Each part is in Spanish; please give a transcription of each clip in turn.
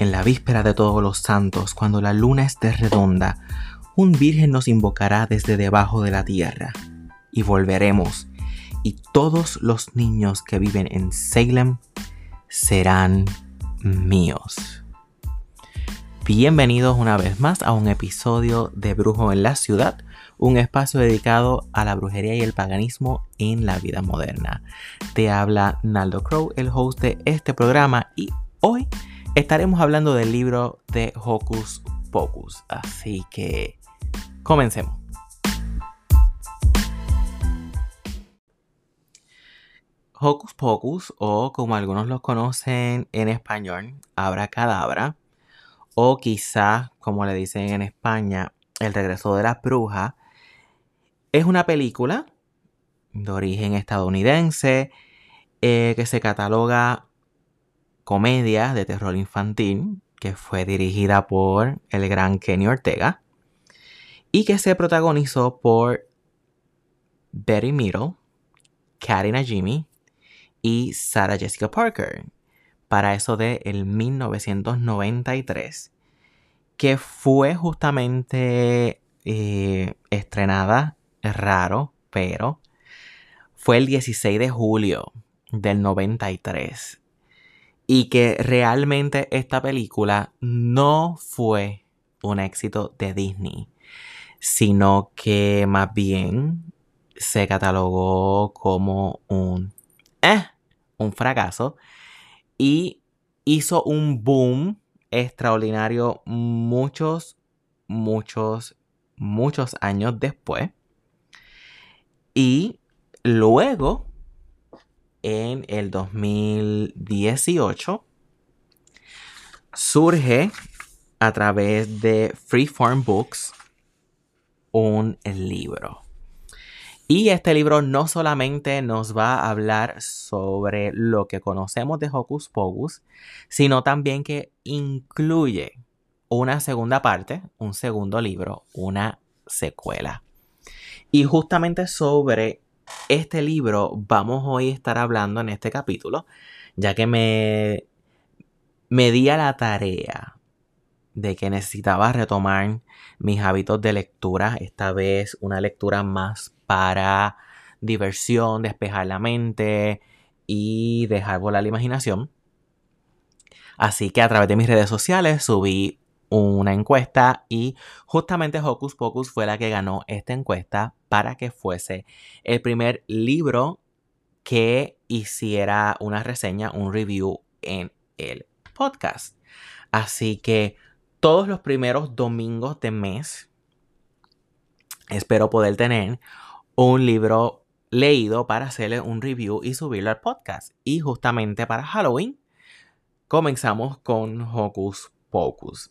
en la víspera de todos los santos, cuando la luna esté redonda, un virgen nos invocará desde debajo de la tierra, y volveremos, y todos los niños que viven en Salem serán míos. Bienvenidos una vez más a un episodio de Brujo en la Ciudad, un espacio dedicado a la brujería y el paganismo en la vida moderna. Te habla Naldo Crow, el host de este programa, y hoy estaremos hablando del libro de Hocus Pocus. Así que comencemos. Hocus Pocus, o como algunos lo conocen en español, Cadabra, o quizá, como le dicen en España, El regreso de la bruja, es una película de origen estadounidense eh, que se cataloga comedia de terror infantil que fue dirigida por el gran Kenny Ortega y que se protagonizó por Betty Middle, Karina Jimmy y Sarah Jessica Parker. Para eso de el 1993 que fue justamente eh, estrenada raro pero fue el 16 de julio del 93 y que realmente esta película no fue un éxito de Disney, sino que más bien se catalogó como un, eh, un fracaso y hizo un boom extraordinario muchos, muchos, muchos años después. Y luego en el 2018 surge a través de Freeform Books un libro. Y este libro no solamente nos va a hablar sobre lo que conocemos de Hocus Pocus, sino también que incluye una segunda parte, un segundo libro, una secuela. Y justamente sobre este libro vamos hoy a estar hablando en este capítulo, ya que me, me di a la tarea de que necesitaba retomar mis hábitos de lectura, esta vez una lectura más para diversión, despejar la mente y dejar volar la imaginación. Así que a través de mis redes sociales subí una encuesta y justamente Hocus Pocus fue la que ganó esta encuesta para que fuese el primer libro que hiciera una reseña, un review en el podcast. Así que todos los primeros domingos de mes espero poder tener un libro leído para hacerle un review y subirlo al podcast. Y justamente para Halloween comenzamos con Hocus Pocus.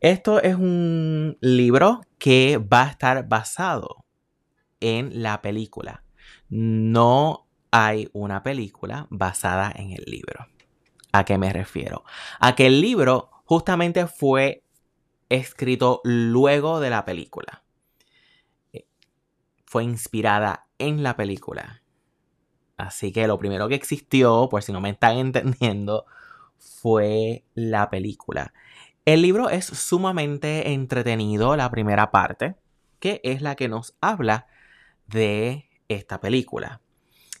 Esto es un libro que va a estar basado en la película. No hay una película basada en el libro. ¿A qué me refiero? A que el libro justamente fue escrito luego de la película. Eh, fue inspirada en la película. Así que lo primero que existió, por si no me están entendiendo, fue la película. El libro es sumamente entretenido, la primera parte, que es la que nos habla de esta película.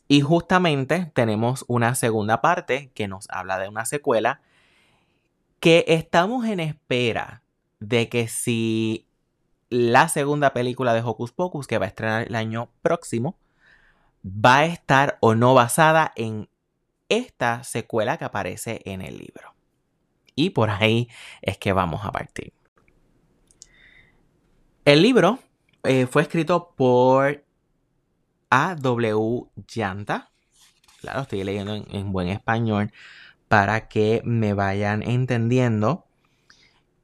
Y justamente tenemos una segunda parte que nos habla de una secuela que estamos en espera de que si la segunda película de Hocus Pocus que va a estrenar el año próximo va a estar o no basada en esta secuela que aparece en el libro. Y por ahí es que vamos a partir. El libro eh, fue escrito por A.W. Llanta. Claro, estoy leyendo en, buen español para que me vayan entendiendo.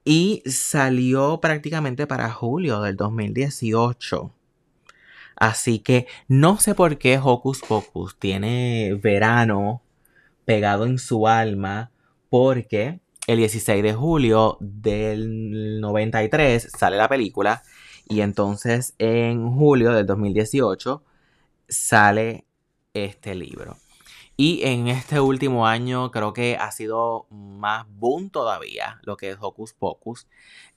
Y salió prácticamente para julio del 2018. Así que no sé por qué Hocus Pocus tiene verano pegado en su alma. Porque el 16 de julio del 93 sale la película y entonces en julio del 2018 sale este libro. Y en este último año creo que ha sido más boom todavía lo que es Hocus Pocus.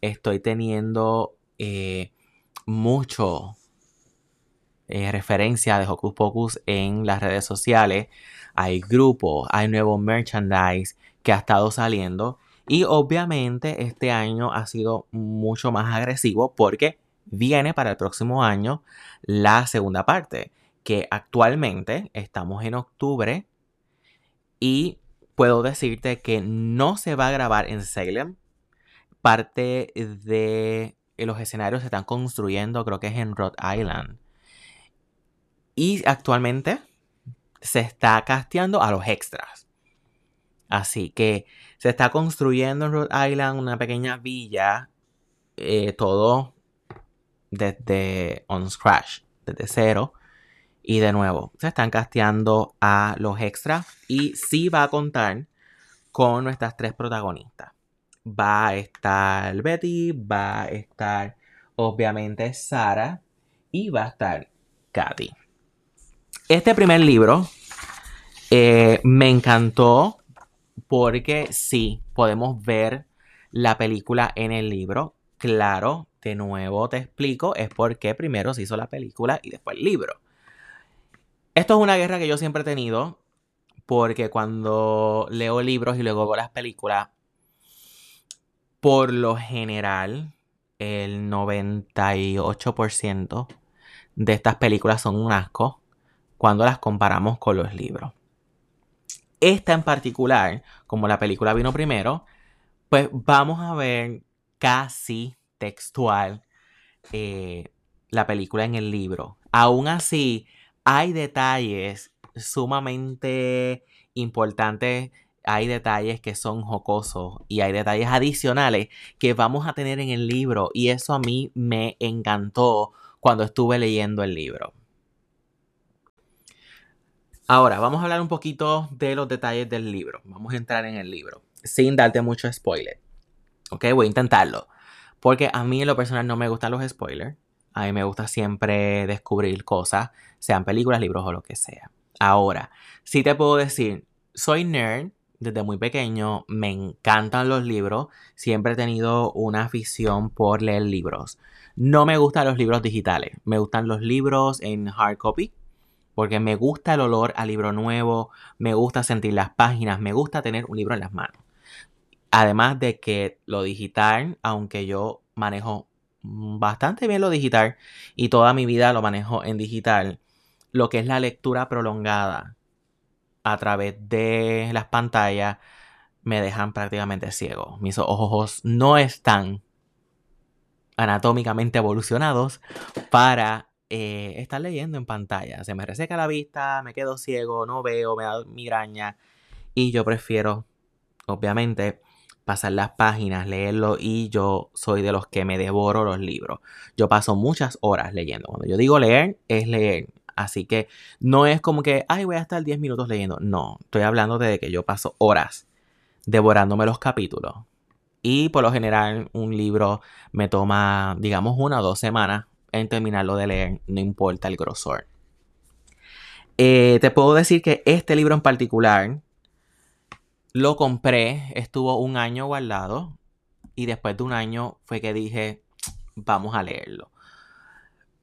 Estoy teniendo eh, mucho eh, referencia de Hocus Pocus en las redes sociales. Hay grupos, hay nuevo merchandise que ha estado saliendo. Y obviamente este año ha sido mucho más agresivo porque viene para el próximo año la segunda parte, que actualmente estamos en octubre y puedo decirte que no se va a grabar en Salem. Parte de los escenarios se están construyendo, creo que es en Rhode Island. Y actualmente se está casteando a los extras. Así que se está construyendo en Rhode Island una pequeña villa, eh, todo desde on scratch, desde cero. Y de nuevo, se están casteando a los extras y sí va a contar con nuestras tres protagonistas. Va a estar Betty, va a estar obviamente Sara y va a estar Katy. Este primer libro eh, me encantó porque sí, podemos ver la película en el libro. Claro, de nuevo te explico, es porque primero se hizo la película y después el libro. Esto es una guerra que yo siempre he tenido porque cuando leo libros y luego veo las películas, por lo general, el 98% de estas películas son un asco cuando las comparamos con los libros. Esta en particular, como la película vino primero, pues vamos a ver casi textual eh, la película en el libro. Aún así, hay detalles sumamente importantes, hay detalles que son jocosos y hay detalles adicionales que vamos a tener en el libro y eso a mí me encantó cuando estuve leyendo el libro. Ahora, vamos a hablar un poquito de los detalles del libro. Vamos a entrar en el libro sin darte mucho spoiler. Ok, voy a intentarlo. Porque a mí en lo personal no me gustan los spoilers. A mí me gusta siempre descubrir cosas, sean películas, libros o lo que sea. Ahora, sí te puedo decir, soy nerd desde muy pequeño, me encantan los libros, siempre he tenido una afición por leer libros. No me gustan los libros digitales, me gustan los libros en hard copy, porque me gusta el olor a libro nuevo, me gusta sentir las páginas, me gusta tener un libro en las manos. Además de que lo digital, aunque yo manejo bastante bien lo digital y toda mi vida lo manejo en digital, lo que es la lectura prolongada a través de las pantallas me dejan prácticamente ciego. Mis ojos no están anatómicamente evolucionados para eh, estar leyendo en pantalla. Se me reseca la vista, me quedo ciego, no veo, me da migraña y yo prefiero, obviamente, pasar las páginas, leerlo y yo soy de los que me devoro los libros. Yo paso muchas horas leyendo. Cuando yo digo leer, es leer. Así que no es como que, ay, voy a estar 10 minutos leyendo. No, estoy hablando de que yo paso horas devorándome los capítulos. Y por lo general un libro me toma, digamos, una o dos semanas en terminarlo de leer, no importa el grosor. Eh, te puedo decir que este libro en particular lo compré, estuvo un año guardado y después de un año fue que dije, vamos a leerlo.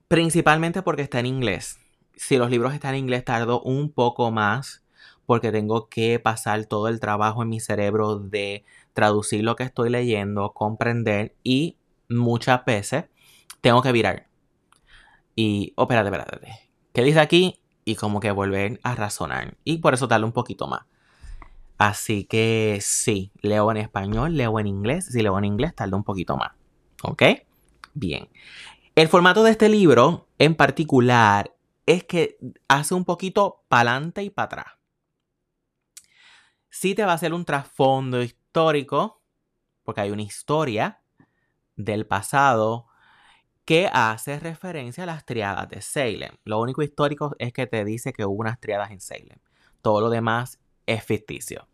Principalmente porque está en inglés. Si los libros están en inglés tardo un poco más porque tengo que pasar todo el trabajo en mi cerebro de traducir lo que estoy leyendo, comprender y muchas veces tengo que virar. Y, oh, espérate, espérate. ¿Qué dice aquí? Y como que volver a razonar. Y por eso darle un poquito más. Así que sí, leo en español, leo en inglés. Si leo en inglés, tarda un poquito más. ¿Ok? Bien. El formato de este libro en particular es que hace un poquito para adelante y para atrás. Sí te va a hacer un trasfondo histórico, porque hay una historia del pasado que hace referencia a las triadas de Salem. Lo único histórico es que te dice que hubo unas triadas en Salem. Todo lo demás es ficticio.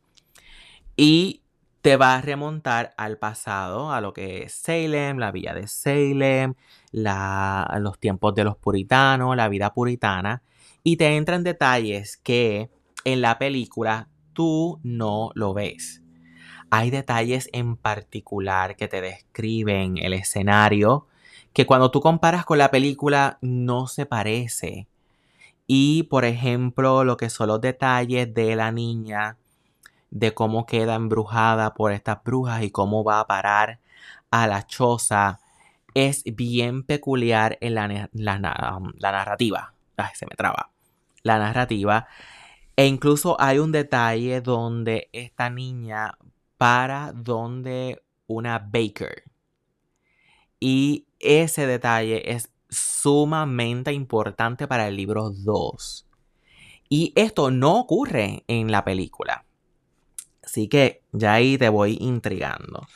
Y te va a remontar al pasado, a lo que es Salem, la villa de Salem, los tiempos de los puritanos, la vida puritana, y te entra en detalles que en la película tú no lo ves. Hay detalles en particular que te describen el escenario que cuando tú comparas con la película no se parece. Y por ejemplo, lo que son los detalles de la niña, de cómo queda embrujada por estas brujas y cómo va a parar a la choza, es bien peculiar en la, la narrativa. Ay, se me traba. La narrativa. E incluso hay un detalle donde esta niña para donde una baker. Y ese detalle es sumamente importante para el libro 2. Y esto no ocurre en la película. Así que ya ahí te voy intrigando.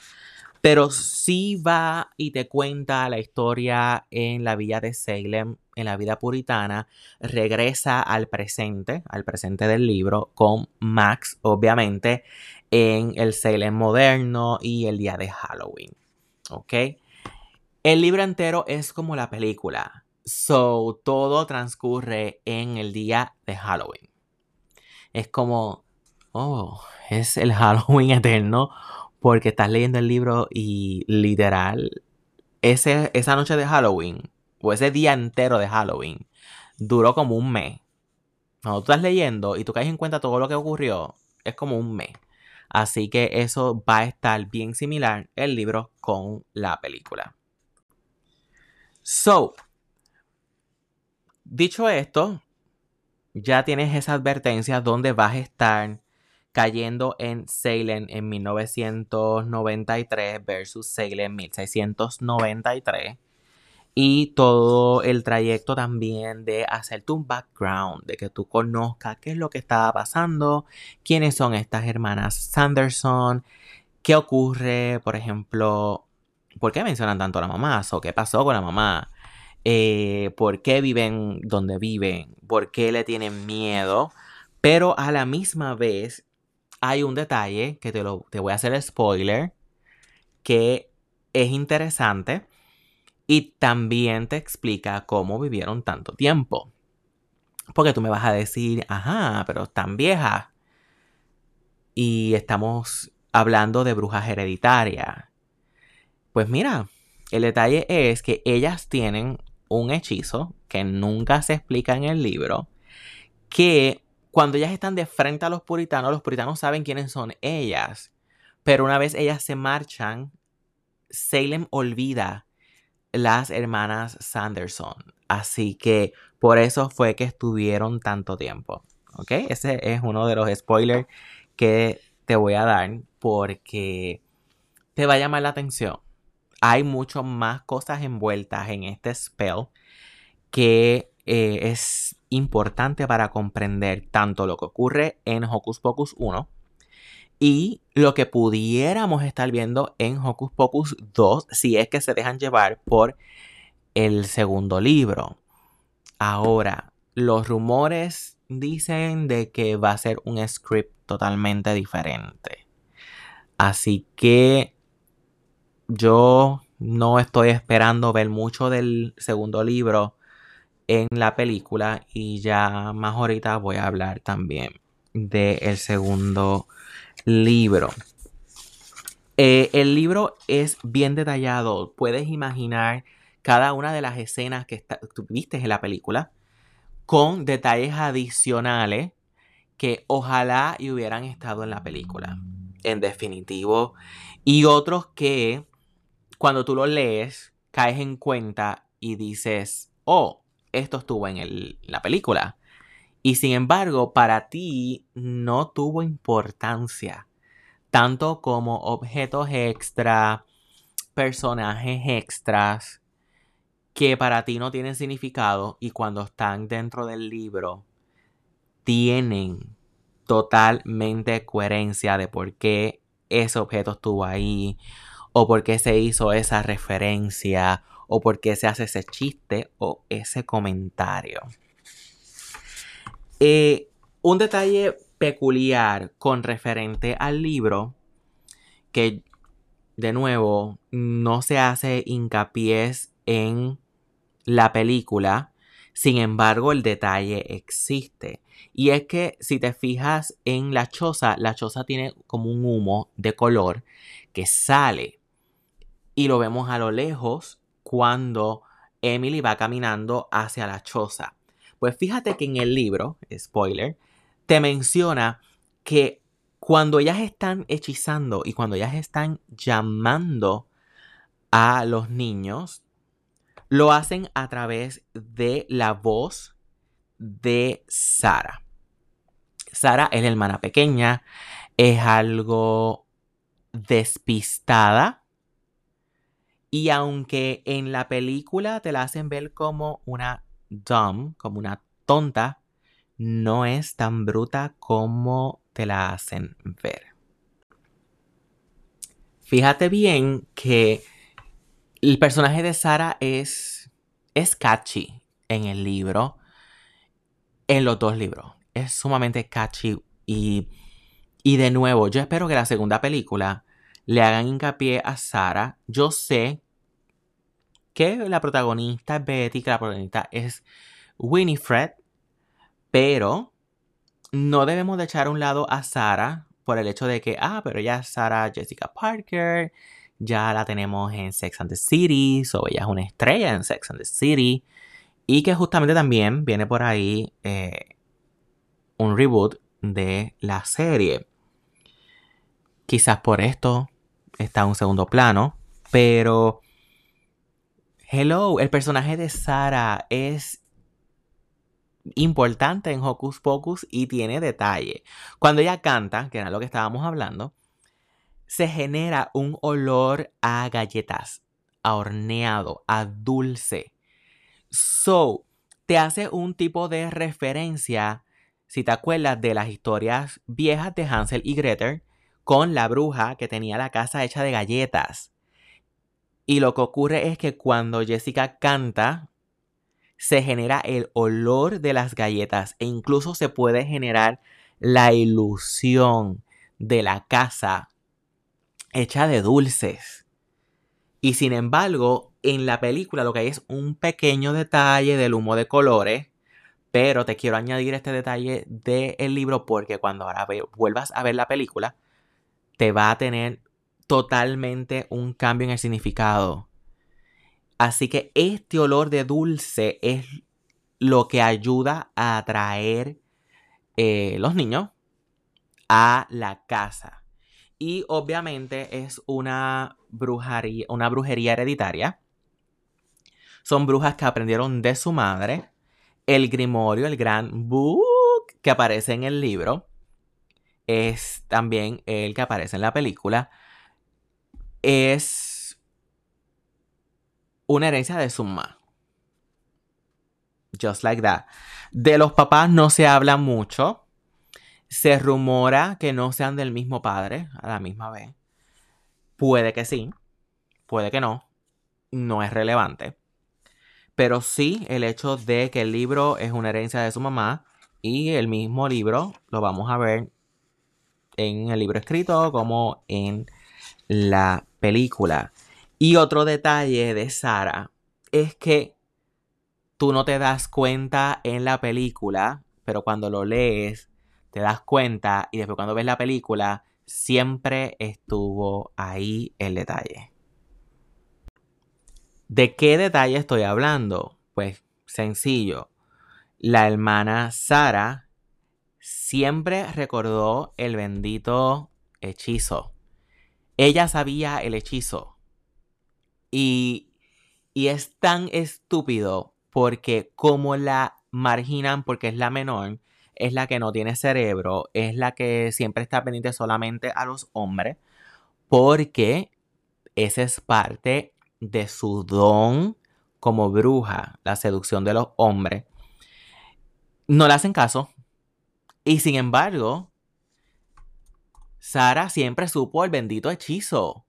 Pero sí va y te cuenta la historia en la villa de Salem, en la vida puritana. Regresa al presente, al presente del libro, con Max, obviamente, en el Salem moderno y el día de Halloween. ¿Ok? El libro entero es como la película. So, todo transcurre en el día de Halloween. Es como, oh, es el Halloween eterno porque estás leyendo el libro y literal, esa noche de Halloween o ese día entero de Halloween duró como un mes. Cuando tú estás leyendo y tú caes en cuenta todo lo que ocurrió, es como un mes. Así que eso va a estar bien similar el libro con la película. So, dicho esto, ya tienes esa advertencia donde vas a estar cayendo en Salem en 1993 versus Salem en 1693 y todo el trayecto también de hacerte un background, de que tú conozcas qué es lo que estaba pasando, quiénes son estas hermanas Sanderson, qué ocurre, por ejemplo, por qué mencionan tanto a la mamá, o qué pasó con la mamá, eh, por qué viven donde viven, por qué le tienen miedo, pero a la misma vez hay un detalle que te, lo, te voy a hacer spoiler, que es interesante y también te explica cómo vivieron tanto tiempo. Porque tú me vas a decir, ajá, pero están viejas. Y estamos hablando de brujas hereditarias. Pues mira, el detalle es que ellas tienen un hechizo que nunca se explica en el libro, que cuando ellas están de frente a los puritanos, los puritanos saben quiénes son ellas. Pero una vez ellas se marchan, Salem olvida las hermanas Sanderson. Así que por eso fue que estuvieron tanto tiempo. ¿Ok? Ese es uno de los spoilers que te voy a dar porque te va a llamar la atención. Hay mucho más cosas envueltas en este spell que eh, es importante para comprender tanto lo que ocurre en Hocus Pocus 1 y lo que pudiéramos estar viendo en Hocus Pocus 2 si es que se dejan llevar por el segundo libro. Ahora, los rumores dicen de que va a ser un script totalmente diferente. Así que yo no estoy esperando ver mucho del segundo libro en la película y ya más ahorita voy a hablar también del segundo libro. Eh, el libro es bien detallado. Puedes imaginar cada una de las escenas que viste en la película con detalles adicionales que ojalá y hubieran estado en la película. En definitivo. Y otros que cuando tú lo lees caes en cuenta y dices, oh, esto estuvo en la película. Y sin embargo, para ti no tuvo importancia, tanto como objetos extra, personajes extras, que para ti no tienen significado y cuando están dentro del libro tienen totalmente coherencia de por qué ese objeto estuvo ahí o por qué se hizo esa referencia o por qué se hace ese chiste o ese comentario. Eh, un detalle peculiar con referente al libro, que de nuevo no se hace hincapié en la película, Sin embargo, el detalle existe. Y es que si te fijas en la choza, la choza tiene como un humo de color que sale. Y lo vemos a lo lejos cuando Emily va caminando hacia la choza. Pues fíjate que en el libro, spoiler, te menciona que cuando ellas están hechizando y cuando ellas están llamando a los niños, lo hacen a través de la voz de Sara. Sara es la hermana pequeña, es algo despistada. Y aunque en la película te la hacen ver como una dumb, como una tonta, no es tan bruta como te la hacen ver. Fíjate bien que el personaje de Sara es, es catchy en el libro, en los dos libros. Es sumamente catchy y, y de nuevo, yo espero que la segunda película le hagan hincapié a Sara. Yo sé que la protagonista es Betty, que la protagonista es Winifred, pero no debemos de echar a un lado a Sara por el hecho de que, ah, pero ya es Sara Jessica Parker ya la tenemos en Sex and the City, so ella es una estrella en Sex and the City. Y que justamente también viene por ahí eh, un reboot de la serie. Quizás por esto está en un segundo plano, pero... Hello, el personaje de Sara es importante en Hocus Pocus y tiene detalle. Cuando ella canta, que era lo que estábamos hablando, se genera un olor a galletas, a horneado, a dulce. So, te hace un tipo de referencia, si te acuerdas de las historias viejas de Hansel y Gretel, con la bruja que tenía la casa hecha de galletas. Y lo que ocurre es que cuando Jessica canta, se genera el olor de las galletas e incluso se puede generar la ilusión de la casa hecha de dulces. Y sin embargo, en la película lo que hay es un pequeño detalle del humo de colores. Pero te quiero añadir este detalle del libro porque cuando ahora vuelvas a ver la película, te va a tener totalmente un cambio en el significado. Así que este olor de dulce es lo que ayuda a atraer eh, los niños a la casa. Y obviamente es una brujería, una brujería hereditaria. Son brujas que aprendieron de su madre. El grimorio, el gran book que aparece en el libro, es también el que aparece en la película. Es una herencia de su mamá. Just like that. De los papás no se habla mucho. Se rumora que no sean del mismo padre a la misma vez. Puede que sí, puede que no. No es relevante. Pero sí el hecho de que el libro es una herencia de su mamá y el mismo libro lo vamos a ver en el libro escrito como en la película. Y otro detalle de Sara es que tú no te das cuenta en la película, pero cuando lo lees te das cuenta y después cuando ves la película, siempre estuvo ahí el detalle. ¿De qué detalle estoy hablando? Pues sencillo. La hermana Sara siempre recordó el bendito hechizo. Ella sabía el hechizo. Y, y es tan estúpido porque como la marginan porque es la menor, es la que no tiene cerebro, es la que siempre está pendiente solamente a los hombres, porque esa es parte de su don como bruja, la seducción de los hombres. No le hacen caso. Y sin embargo, Sara siempre supo el bendito hechizo.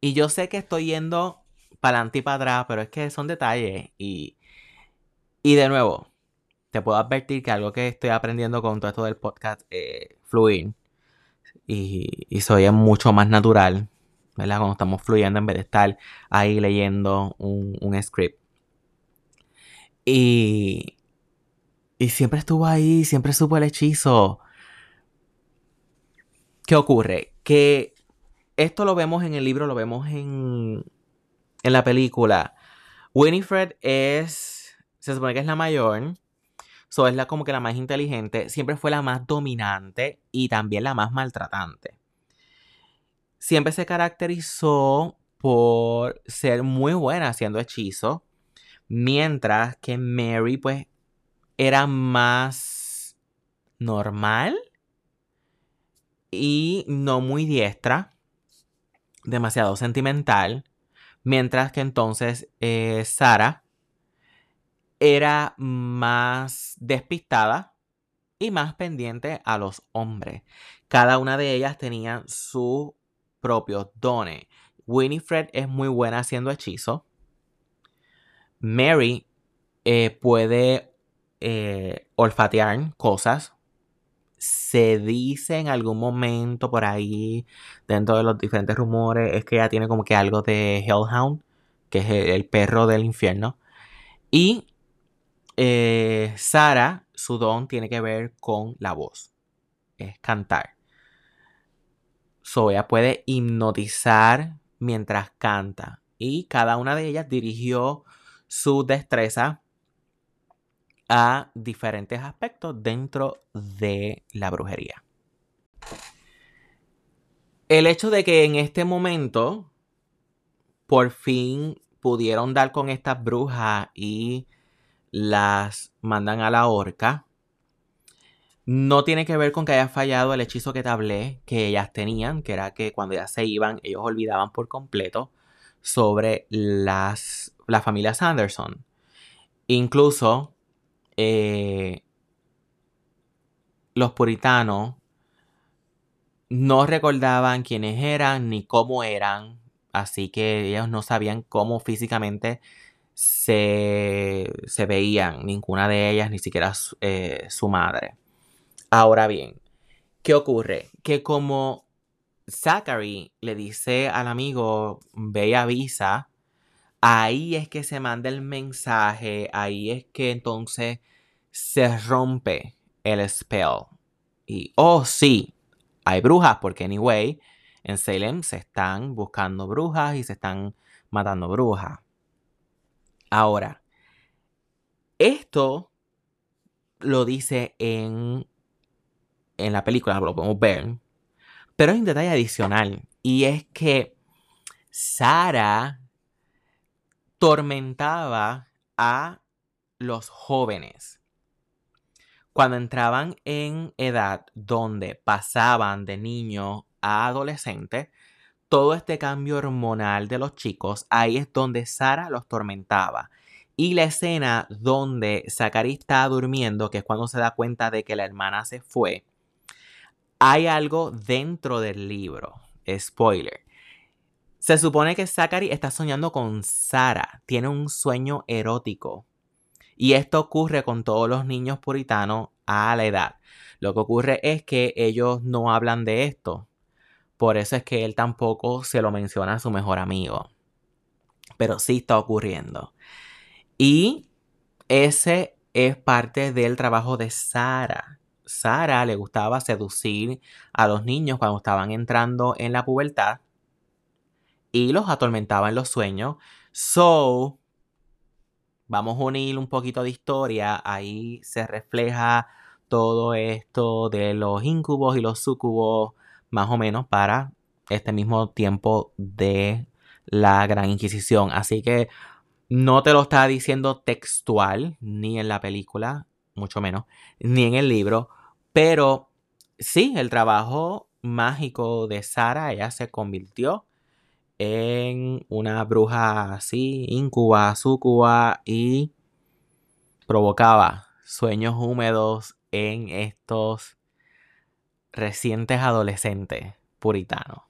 Y yo sé que estoy yendo para adelante y para atrás, pero es que son detalles. Y, y de nuevo, te puedo advertir que algo que estoy aprendiendo con todo esto del podcast eh, fluir y, y soy mucho más natural, ¿verdad? Cuando estamos fluyendo en vez de estar ahí leyendo un, un script. Y, y siempre estuvo ahí, siempre supo el hechizo. ¿Qué ocurre? Que esto lo vemos en el libro, lo vemos en, en la película. Winifred es, se supone que es la mayor, so es la como que la más inteligente, siempre fue la más dominante y también la más maltratante. Siempre se caracterizó por ser muy buena haciendo hechizos, mientras que Mary pues era más normal y no muy diestra, demasiado sentimental, mientras que entonces eh, Sara era más despistada y más pendiente a los hombres. Cada una de ellas tenía su propio dones. Winifred es muy buena haciendo hechizos. Mary eh, puede eh, olfatear cosas. Se dice en algún momento por ahí, dentro de los diferentes rumores, es que ella tiene como que algo de Hellhound, que es el, perro del infierno. Y eh, Sara, su don tiene que ver con la voz, es cantar. So ella puede hipnotizar mientras canta. Y cada una de ellas dirigió su destreza a diferentes aspectos dentro de la brujería. El hecho de que en este momento por fin pudieron dar con estas brujas y las mandan a la horca, no tiene que ver con que haya fallado el hechizo que te hablé que ellas tenían, que era que cuando ellas se iban, ellos olvidaban por completo sobre las, la familia Sanderson. Incluso eh, los puritanos no recordaban quiénes eran ni cómo eran, así que ellos no sabían cómo físicamente se, se veían, ninguna de ellas, ni siquiera eh, su madre. Ahora bien, ¿qué ocurre? Que como Zachary le dice al amigo, ve y avisa, ahí es que se manda el mensaje, ahí es que entonces se rompe el spell. Y, oh sí, hay brujas, porque anyway, en Salem se están buscando brujas y se están matando brujas. Ahora, esto lo dice en en la película, lo podemos ver. Pero hay un detalle adicional y es que Sara tormentaba a los jóvenes. Cuando entraban en edad donde pasaban de niño a adolescente, todo este cambio hormonal de los chicos, ahí es donde Sara los tormentaba. Y la escena donde Zachary está durmiendo, que es cuando se da cuenta de que la hermana se fue, hay algo dentro del libro. Spoiler. Se supone que Zachary está soñando con Sara. Tiene un sueño erótico. Y esto ocurre con todos los niños puritanos a la edad. Lo que ocurre es que ellos no hablan de esto. Por eso es que él tampoco se lo menciona a su mejor amigo. Pero sí está ocurriendo. Y ese es parte del trabajo de Sara. Sara le gustaba seducir a los niños cuando estaban entrando en la pubertad y los atormentaba en los sueños. So, vamos a unir un poquito de historia. Ahí se refleja todo esto de los incubos y los sucubos, más o menos para este mismo tiempo de la Gran Inquisición. Así que no te lo está diciendo textual, ni en la película, mucho menos, ni en el libro, pero sí, el trabajo mágico de Sara, ella se convirtió en una bruja así, incuba, sucuba y provocaba sueños húmedos en estos recientes adolescentes puritanos.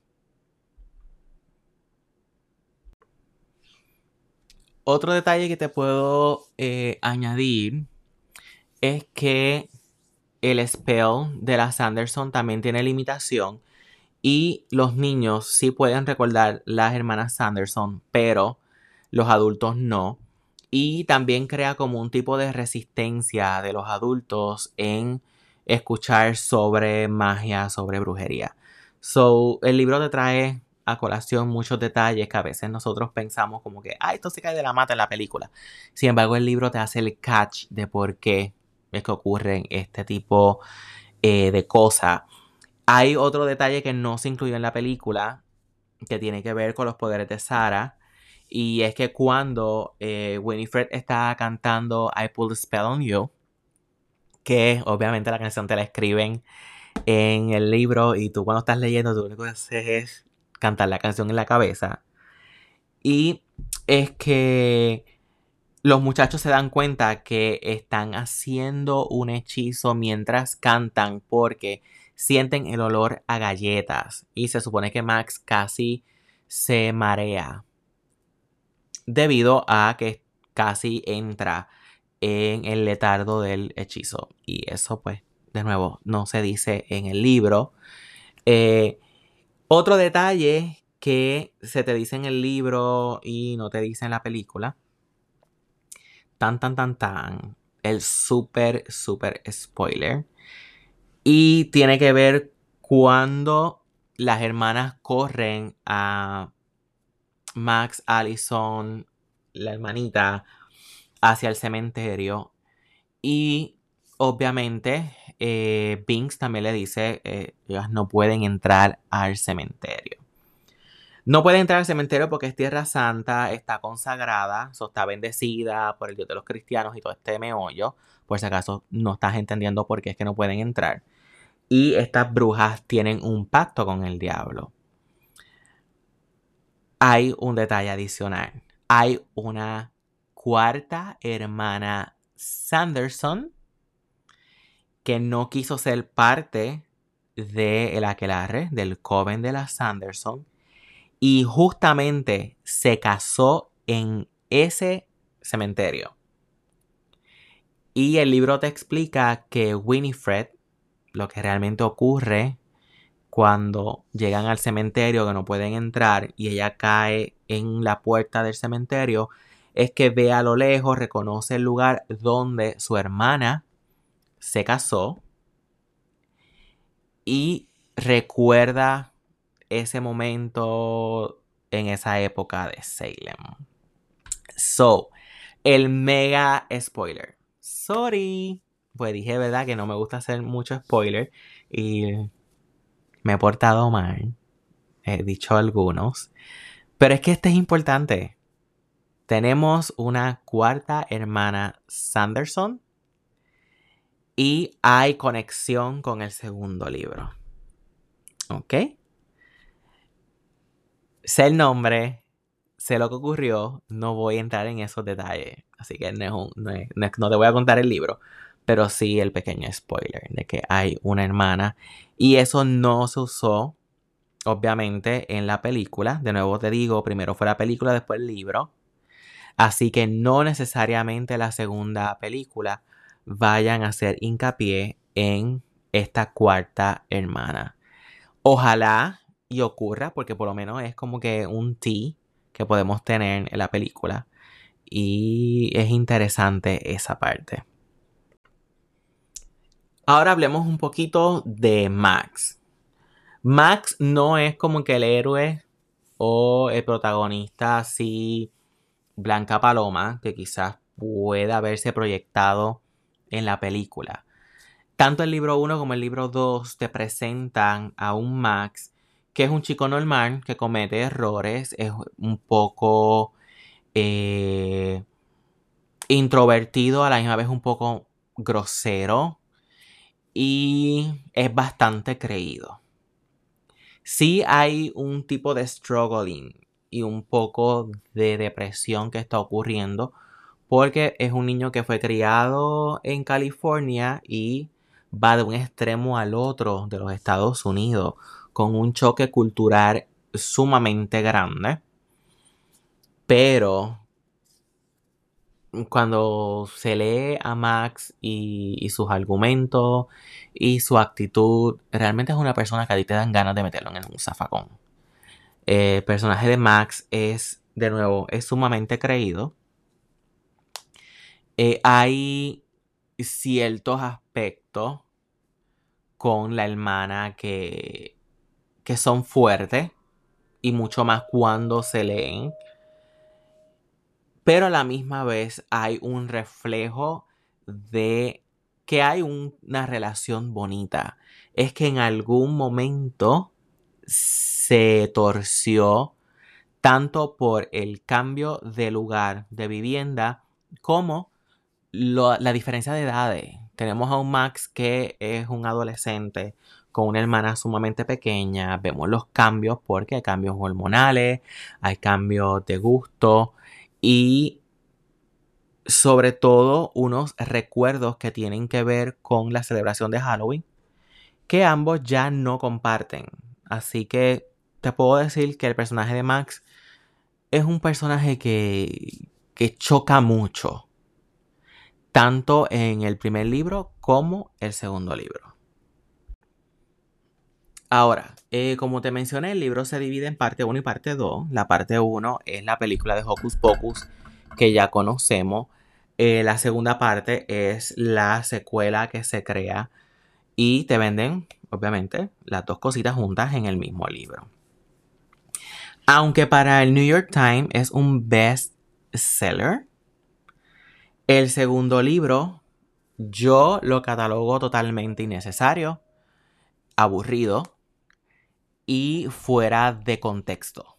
Otro detalle que te puedo eh, añadir es que el spell de la Sanderson también tiene limitación y los niños sí pueden recordar las hermanas Sanderson, pero los adultos no. y también crea como un tipo de resistencia de los adultos en escuchar sobre magia, sobre brujería. So, el libro te trae a colación muchos detalles que a veces nosotros pensamos como que, ah, esto se cae de la mata en la película. Sin embargo, el libro te hace el catch de por qué es que ocurren este tipo eh, de cosas. Hay otro detalle que no se incluyó en la película que tiene que ver con los poderes de Sarah. Y es que cuando eh, Winifred está cantando I Pull the Spell on You, que obviamente la canción te la escriben en el libro y tú cuando estás leyendo, tú lo único que haces es cantar la canción en la cabeza. Y es que los muchachos se dan cuenta que están haciendo un hechizo mientras cantan porque sienten el olor a galletas y se supone que Max casi se marea debido a que casi entra en el letardo del hechizo. Y eso pues de nuevo no se dice en el libro. Eh, otro detalle que se te dice en el libro y no te dice en la película. Tan, tan, tan, tan, el súper, súper spoiler. Y tiene que ver cuando las hermanas corren a Max, Allison, la hermanita, hacia el cementerio. Y obviamente eh, Binks también le dice, eh, ellas no pueden entrar al cementerio. No puede entrar al cementerio porque es tierra santa, está consagrada, está bendecida por el Dios de los cristianos y todo este meollo. Por si acaso no estás entendiendo por qué es que no pueden entrar. Y estas brujas tienen un pacto con el diablo. Hay un detalle adicional. Hay una cuarta hermana Sanderson que no quiso ser parte de el aquelarre, del coven de la Sanderson y justamente se casó en ese cementerio. Y el libro te explica que Winifred, lo que realmente ocurre cuando llegan al cementerio que no pueden entrar y ella cae en la puerta del cementerio, es que ve a lo lejos, reconoce el lugar donde su hermana se casó y recuerda ese momento en esa época de Salem. So, el mega spoiler. Sorry. Pues dije, ¿verdad? Que no me gusta hacer mucho spoiler. Y me he portado mal. He dicho algunos. Pero es que este es importante. Tenemos una cuarta hermana Sanderson. Y hay conexión con el segundo libro. ¿Ok? sé el nombre, sé lo que ocurrió, no voy a entrar en esos detalles. Así que no, te voy a contar el libro, pero sí el pequeño spoiler de que hay una hermana. Y eso no se usó, obviamente, en la película. De nuevo te digo, primero fue la película, después el libro. Así que no necesariamente la segunda película vayan a hacer hincapié en esta cuarta hermana. Ojalá y ocurra, porque por lo menos es como que un T que podemos tener en la película. Y es interesante esa parte. Ahora hablemos un poquito de Max. Max no es como que el héroe o el protagonista así Blanca Paloma, que quizás pueda haberse proyectado en la película. Tanto el libro 1 como el libro 2 te presentan a un Max que es un chico normal que comete errores, es un poco eh, introvertido, a la misma vez un poco grosero y es bastante creído. Sí hay un tipo de struggling y un poco de depresión que está ocurriendo porque es un niño que fue criado en California y va de un extremo al otro de los Estados Unidos con un choque cultural sumamente grande. Pero cuando se lee a Max y, sus argumentos y su actitud, realmente es una persona que a ti te dan ganas de meterlo en un zafacón. El personaje de Max es, de nuevo, es sumamente creído. Eh, hay ciertos aspectos con la hermana que, que son fuertes y mucho más cuando se leen. Pero a la misma vez hay un reflejo de que hay una relación bonita. Es que en algún momento se torció tanto por el cambio de lugar de vivienda como la diferencia de edades. Tenemos a un Max que es un adolescente con una hermana sumamente pequeña. Vemos los cambios porque hay cambios hormonales, hay cambios de gusto y sobre todo unos recuerdos que tienen que ver con la celebración de Halloween que ambos ya no comparten. Así que te puedo decir que el personaje de Max es un personaje que, que choca mucho, tanto en el primer libro como el segundo libro. Ahora, eh, como te mencioné, el libro se divide en parte 1 y parte 2. La parte 1 es la película de Hocus Pocus que ya conocemos. Eh, la segunda parte es la secuela que se crea y te venden, obviamente, las dos cositas juntas en el mismo libro. Aunque para el New York Times es un best seller, el segundo libro yo lo catalogo totalmente innecesario, aburrido y fuera de contexto.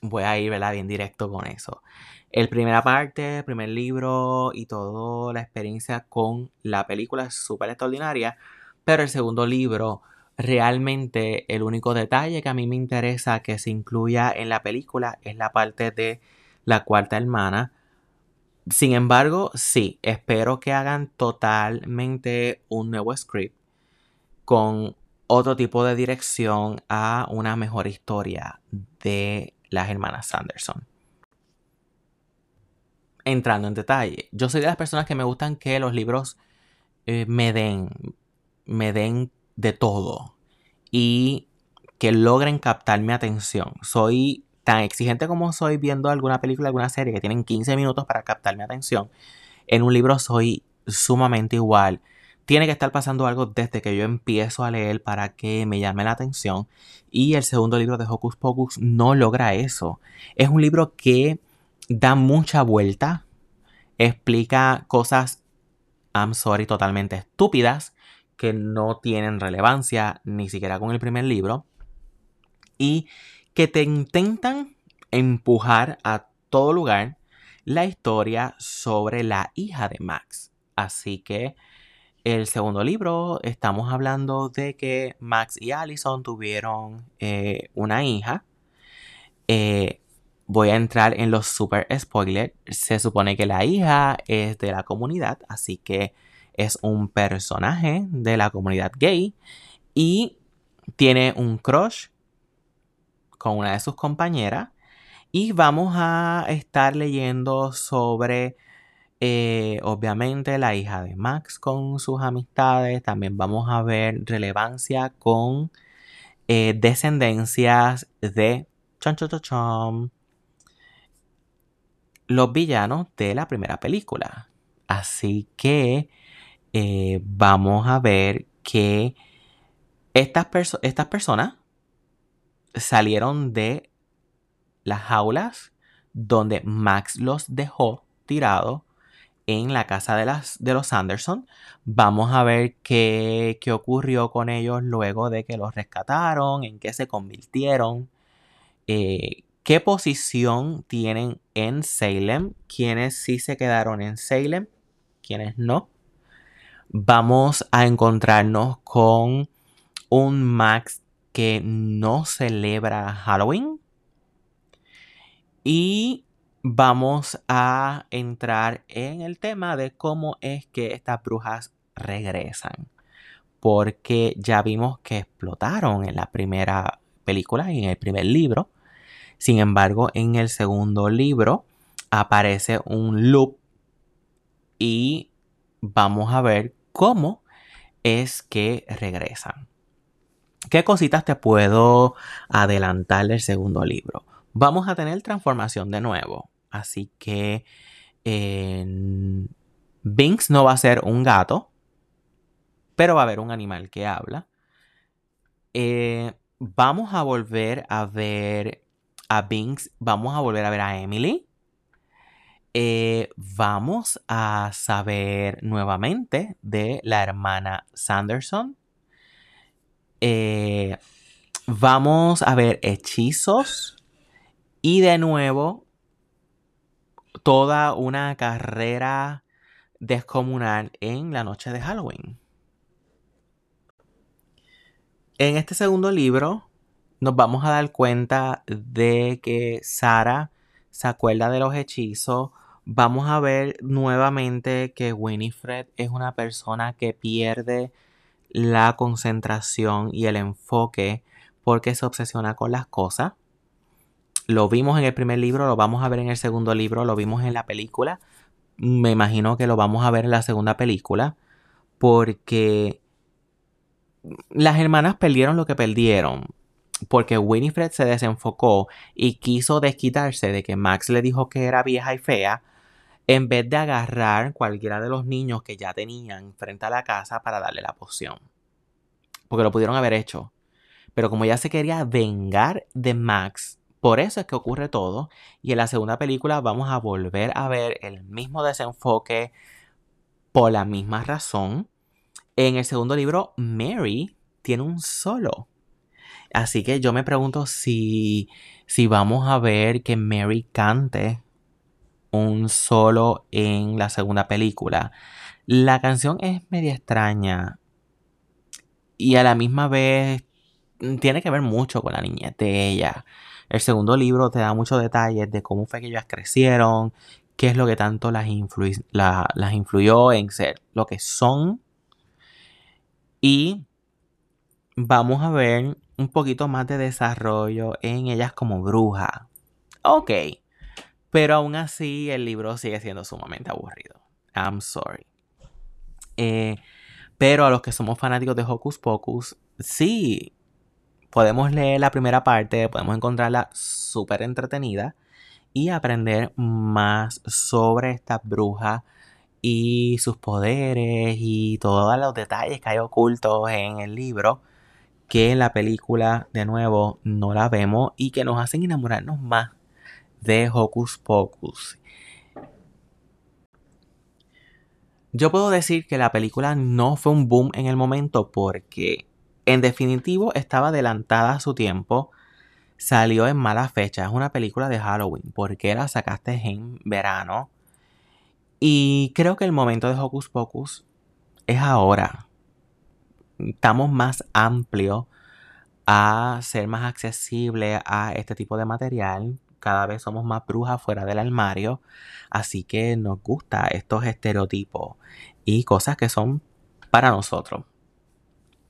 Voy a ir bien directo con eso. El primera parte, el primer libro y toda la experiencia con la película es súper extraordinaria, pero el segundo libro Realmente el único detalle que a mí me interesa que se incluya en la película es la parte de la cuarta hermana. Sin embargo, sí, espero que hagan totalmente un nuevo script con otro tipo de dirección a una mejor historia de las hermanas Sanderson. Entrando en detalle, yo soy de las personas que me gustan que los libros eh, me den, me den de todo y que logren captar mi atención. Soy tan exigente como soy viendo alguna película, alguna serie que tienen 15 minutos para captar mi atención. En un libro soy sumamente igual. Tiene que estar pasando algo desde que yo empiezo a leer para que me llame la atención. Y el segundo libro de Hocus Pocus no logra eso. Es un libro que da mucha vuelta, explica cosas, I'm sorry, totalmente estúpidas que no tienen relevancia ni siquiera con el primer libro y que te intentan empujar a todo lugar la historia sobre la hija de Max. Así que el segundo libro estamos hablando de que Max y Allison tuvieron eh, una hija. Eh, voy a entrar en los super spoilers. Se supone que la hija es de la comunidad, así que es un personaje de la comunidad gay y tiene un crush con una de sus compañeras y vamos a estar leyendo sobre eh, obviamente la hija de Max con sus amistades. También vamos a ver relevancia con eh, descendencias de chon, chon, los villanos de la primera película. Así que eh, vamos a ver que estas, estas personas salieron de las jaulas donde Max los dejó tirados en la casa de, de los Anderson. Vamos a ver qué, qué, ocurrió con ellos luego de que los rescataron, en qué se convirtieron, eh, qué posición tienen en Salem, quienes sí se quedaron en Salem, quienes no vamos a encontrarnos con un Max que no celebra Halloween. Y vamos a entrar en el tema de cómo es que estas brujas regresan. Porque ya vimos que explotaron en la primera película y en el primer libro. Sin embargo, en el segundo libro aparece un loop y vamos a ver cómo es que regresan. ¿Qué cositas te puedo adelantar del segundo libro? Vamos a tener transformación de nuevo. Así que Binks no va a ser un gato, pero va a haber un animal que habla. Eh, vamos a volver a ver a Binks, vamos a volver a ver a Emily. Eh, vamos a saber nuevamente de la hermana Sanderson. Eh, vamos a ver hechizos. Y de nuevo, toda una carrera descomunal en la noche de Halloween. En este segundo libro nos vamos a dar cuenta de que Sara se acuerda de los hechizos. Vamos a ver nuevamente que Winifred es una persona que pierde la concentración y el enfoque porque se obsesiona con las cosas. Lo vimos en el primer libro, lo vamos a ver en el segundo libro, lo vimos en la película. Me imagino que lo vamos a ver en la segunda película porque las hermanas perdieron lo que perdieron porque Winifred se desenfocó y quiso desquitarse de que Max le dijo que era vieja y fea, en vez de agarrar cualquiera de los niños que ya tenían frente a la casa para darle la poción. Porque lo pudieron haber hecho. Pero como ya se quería vengar de Max, por eso es que ocurre todo. Y en la segunda película vamos a volver a ver el mismo desenfoque por la misma razón. En el segundo libro, Mary tiene un solo. Así que yo me pregunto si, si vamos a ver que Mary cante un solo en la segunda película. La canción es media extraña y a la misma vez tiene que ver mucho con la niñez de ella. El segundo libro te da muchos detalles de cómo fue que ellas crecieron, qué es lo que tanto las, las influyó en ser lo que son. Y vamos a ver un poquito más de desarrollo en ellas como bruja. Ok, pero aún así el libro sigue siendo sumamente aburrido. I'm sorry. Eh, pero a los que somos fanáticos de Hocus Pocus, sí, podemos leer la primera parte, podemos encontrarla súper entretenida y aprender más sobre esta bruja y sus poderes y todos los detalles que hay ocultos en el libro que en la película de nuevo no la vemos y que nos hacen enamorarnos más de Hocus Pocus. Yo puedo decir que la película no fue un boom en el momento porque en definitivo estaba adelantada a su tiempo. Salió en mala fecha. Es una película de Halloween. ¿Por qué la sacaste en verano? Y creo que el momento de Hocus Pocus es ahora estamos más amplios a ser más accesible a este tipo de material. Cada vez somos más brujas fuera del armario. Así que nos gusta estos estereotipos y cosas que son para nosotros.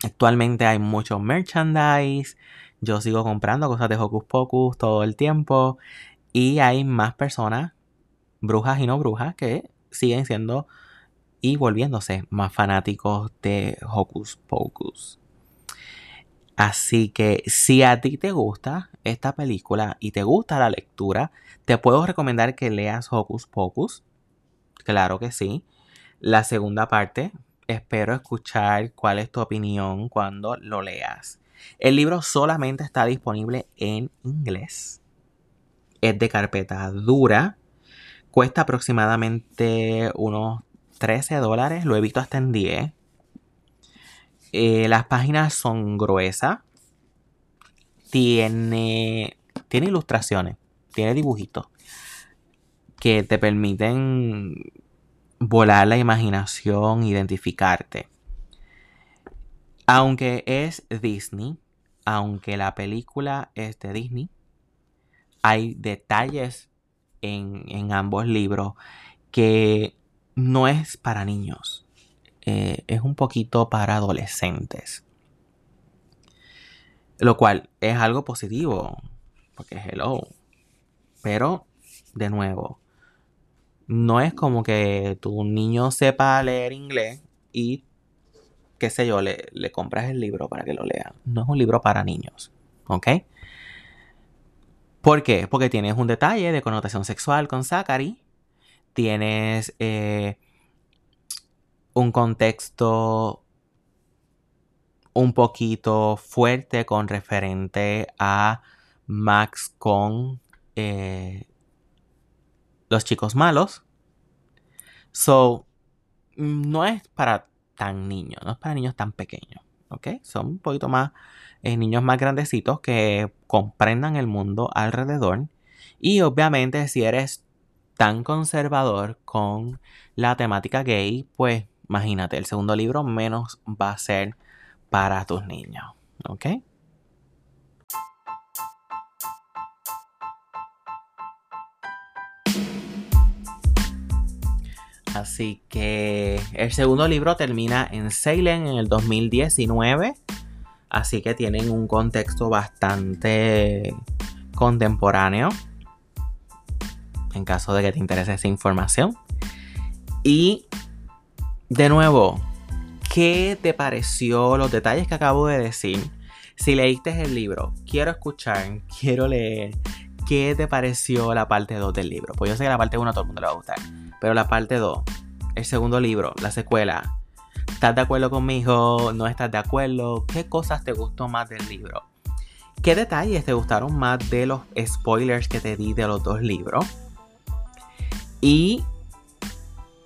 Actualmente hay mucho merchandise. Yo sigo comprando cosas de Hocus Pocus todo el tiempo. Y hay más personas, brujas y no brujas, que siguen siendo y volviéndose más fanáticos de Hocus Pocus. Así que si a ti te gusta esta película y te gusta la lectura, te puedo recomendar que leas Hocus Pocus. Claro que sí. La segunda parte, espero escuchar cuál es tu opinión cuando lo leas. El libro solamente está disponible en inglés. Es de carpeta dura. Cuesta aproximadamente unos 13 dólares, lo he visto hasta en 10. Eh, las páginas son gruesas. Tiene, tiene ilustraciones, tiene dibujitos que te permiten volar la imaginación, identificarte. Aunque es Disney, aunque la película es de Disney, hay detalles en, en ambos libros que no es para niños. Eh, es un poquito para adolescentes. Lo cual es algo positivo. Porque hello. Pero, de nuevo, no es como que tu niño sepa leer inglés y, qué sé yo, le, le compras el libro para que lo lea. No es un libro para niños. ¿Ok? ¿Por qué? Porque tienes un detalle de connotación sexual con Zachary tienes eh, un contexto un poquito fuerte con referente a Max con eh, los chicos malos. So, no es para tan niños, no es para niños tan pequeños, ¿ok? Son un poquito más eh, niños más grandecitos que comprendan el mundo alrededor. Y obviamente si eres tan conservador con la temática gay, pues imagínate, el segundo libro menos va a ser para tus niños, ¿ok? Así que el segundo libro termina en Salem en el 2019. Así que tienen un contexto bastante contemporáneo. En caso de que te interese esa información. Y de nuevo, ¿qué te pareció los detalles que acabo de decir? Si leíste el libro, quiero escuchar, quiero leer. ¿Qué te pareció la parte 2 del libro? Pues yo sé que la parte 1 a todo el mundo le va a gustar. Pero la parte 2, el segundo libro, la secuela, ¿estás de acuerdo conmigo? ¿No estás de acuerdo? ¿Qué cosas te gustó más del libro? ¿Qué detalles te gustaron más de los spoilers que te di de los dos libros? Y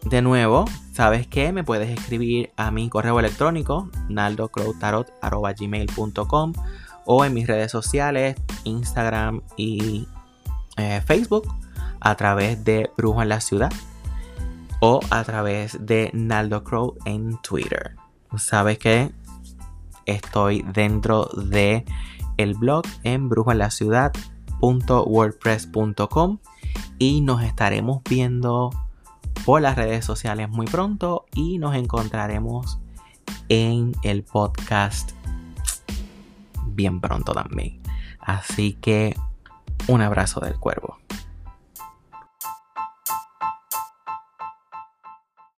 de nuevo, ¿sabes qué? Me puedes escribir a mi correo electrónico naldocrowtarot.gmail.com o en mis redes sociales, Instagram y eh, Facebook a través de Brujo en la Ciudad o a través de Naldo Crow en Twitter. Sabes que estoy dentro de el blog en brujoenlaciudad.wordpress.com y nos estaremos viendo por las redes sociales muy pronto y nos encontraremos en el podcast bien pronto también. Así que un abrazo del cuervo.